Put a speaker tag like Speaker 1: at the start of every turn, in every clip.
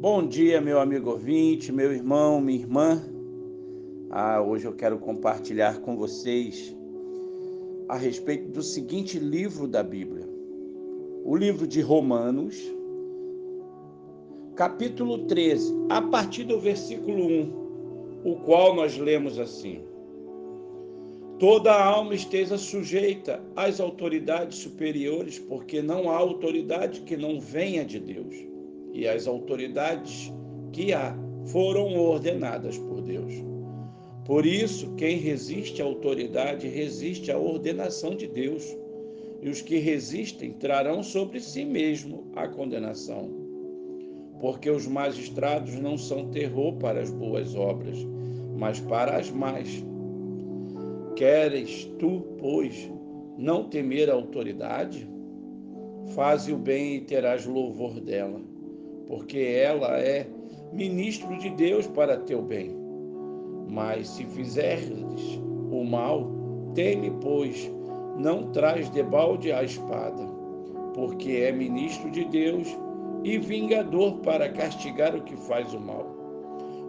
Speaker 1: Bom dia, meu amigo ouvinte, meu irmão, minha irmã. Ah, hoje eu quero compartilhar com vocês a respeito do seguinte livro da Bíblia. O livro de Romanos, capítulo 13, a partir do versículo 1, o qual nós lemos assim: Toda alma esteja sujeita às autoridades superiores, porque não há autoridade que não venha de Deus e as autoridades que há foram ordenadas por Deus. Por isso, quem resiste à autoridade resiste à ordenação de Deus, e os que resistem trarão sobre si mesmo a condenação. Porque os magistrados não são terror para as boas obras, mas para as más. Queres tu, pois, não temer a autoridade? Faze o bem e terás louvor dela porque ela é ministro de Deus para teu bem. Mas se fizeres o mal, teme, pois, não traz debalde a espada, porque é ministro de Deus e vingador para castigar o que faz o mal.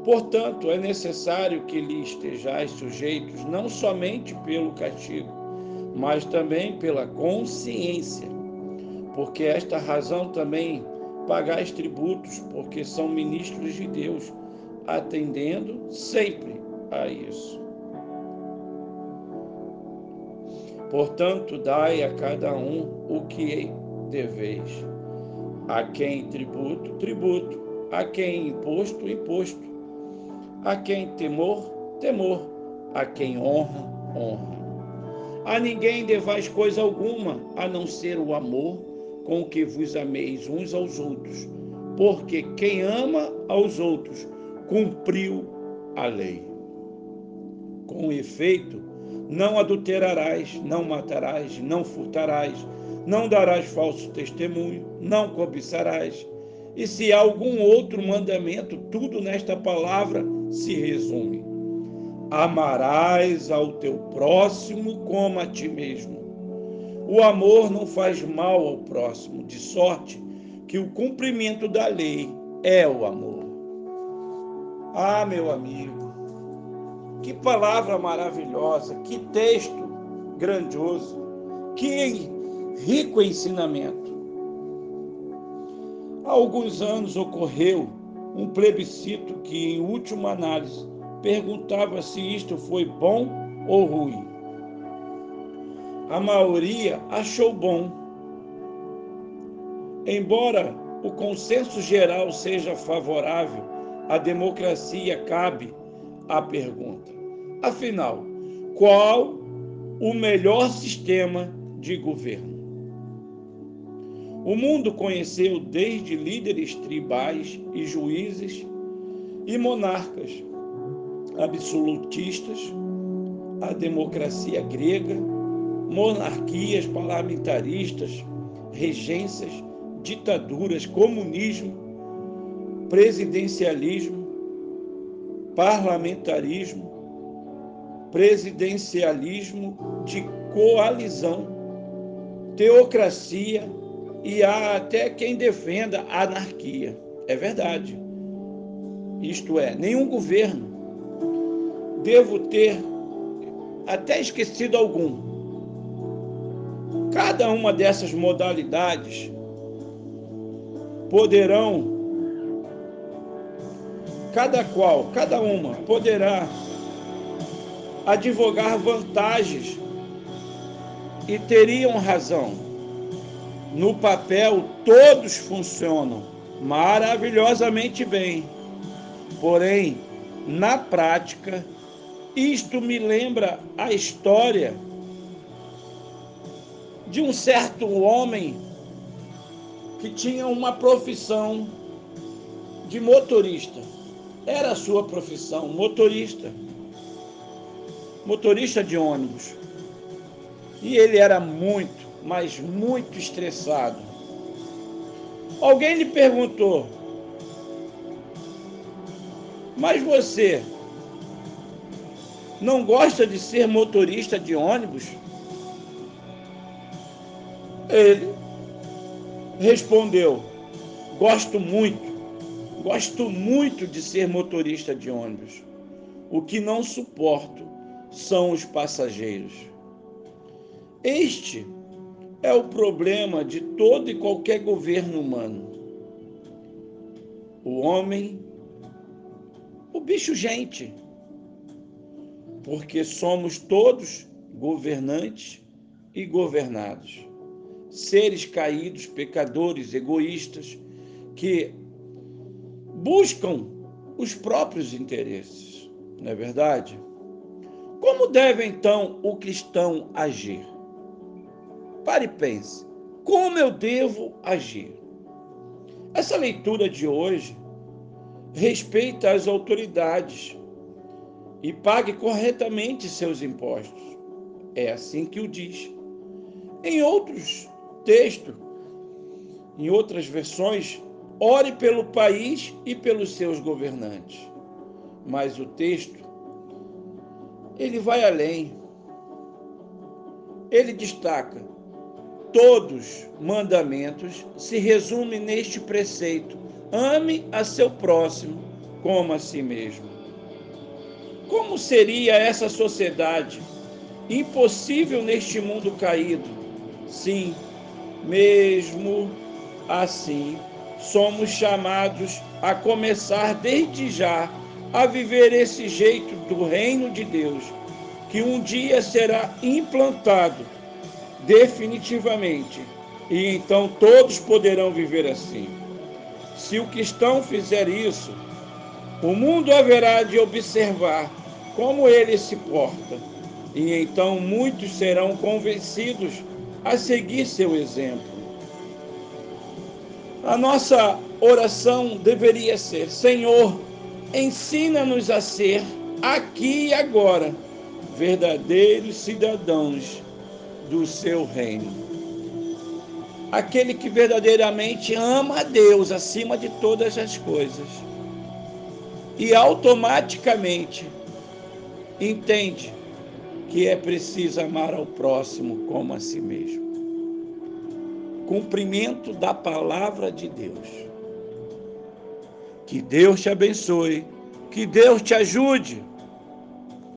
Speaker 1: Portanto, é necessário que lhe estejais sujeitos não somente pelo castigo, mas também pela consciência, porque esta razão também pagais tributos, porque são ministros de Deus, atendendo sempre a isso. Portanto, dai a cada um o que deveis. A quem tributo, tributo. A quem imposto, imposto. A quem temor, temor. A quem honra, honra. A ninguém devais coisa alguma, a não ser o amor com que vos ameis uns aos outros, porque quem ama aos outros cumpriu a lei. Com efeito, não adulterarás, não matarás, não furtarás, não darás falso testemunho, não cobiçarás. E se há algum outro mandamento, tudo nesta palavra se resume: amarás ao teu próximo como a ti mesmo. O amor não faz mal ao próximo, de sorte que o cumprimento da lei é o amor. Ah, meu amigo, que palavra maravilhosa, que texto grandioso, que rico ensinamento. Há alguns anos ocorreu um plebiscito que, em última análise, perguntava se isto foi bom ou ruim a maioria achou bom. Embora o consenso geral seja favorável à democracia, cabe a pergunta: afinal, qual o melhor sistema de governo? O mundo conheceu desde líderes tribais e juízes e monarcas absolutistas, a democracia grega, monarquias parlamentaristas, regências, ditaduras, comunismo, presidencialismo, parlamentarismo, presidencialismo de coalizão, teocracia e há até quem defenda anarquia. É verdade. Isto é, nenhum governo devo ter até esquecido algum Cada uma dessas modalidades poderão, cada qual, cada uma poderá advogar vantagens e teriam razão. No papel, todos funcionam maravilhosamente bem. Porém, na prática, isto me lembra a história de um certo homem que tinha uma profissão de motorista. Era a sua profissão, motorista. Motorista de ônibus. E ele era muito, mas muito estressado. Alguém lhe perguntou: Mas você não gosta de ser motorista de ônibus? Ele respondeu: Gosto muito, Gosto muito de ser motorista de ônibus. O que não suporto são os passageiros. Este é o problema de todo e qualquer governo humano. O homem, o bicho gente, porque somos todos governantes e governados, seres caídos, pecadores, egoístas, que buscam os próprios interesses, não é verdade? Como deve então o cristão agir? Pare e pense. Como eu devo agir? Essa leitura de hoje respeita as autoridades e pague corretamente seus impostos. É assim que o diz. Em outros textos, em outras versões, ore pelo país e pelos seus governantes. Mas o texto, ele vai além. Ele destaca: todos mandamentos se resumem neste preceito: ame a seu próximo como a si mesmo. Como seria essa sociedade impossível neste mundo caído? Sim, mesmo assim, somos chamados a começar desde já a viver esse jeito do reino de Deus, que um dia será implantado definitivamente, e então todos poderão viver assim. Se o cristão fizer isso, o mundo haverá de observar como ele se porta, e então muitos serão convencidos a seguir seu exemplo. A nossa oração deveria ser: Senhor, ensina-nos a ser, aqui e agora, verdadeiros cidadãos do seu reino. Aquele que verdadeiramente ama a Deus acima de todas as coisas e automaticamente entende que é preciso amar ao próximo como a si mesmo. Cumprimento da palavra de Deus. Que Deus te abençoe, que Deus te ajude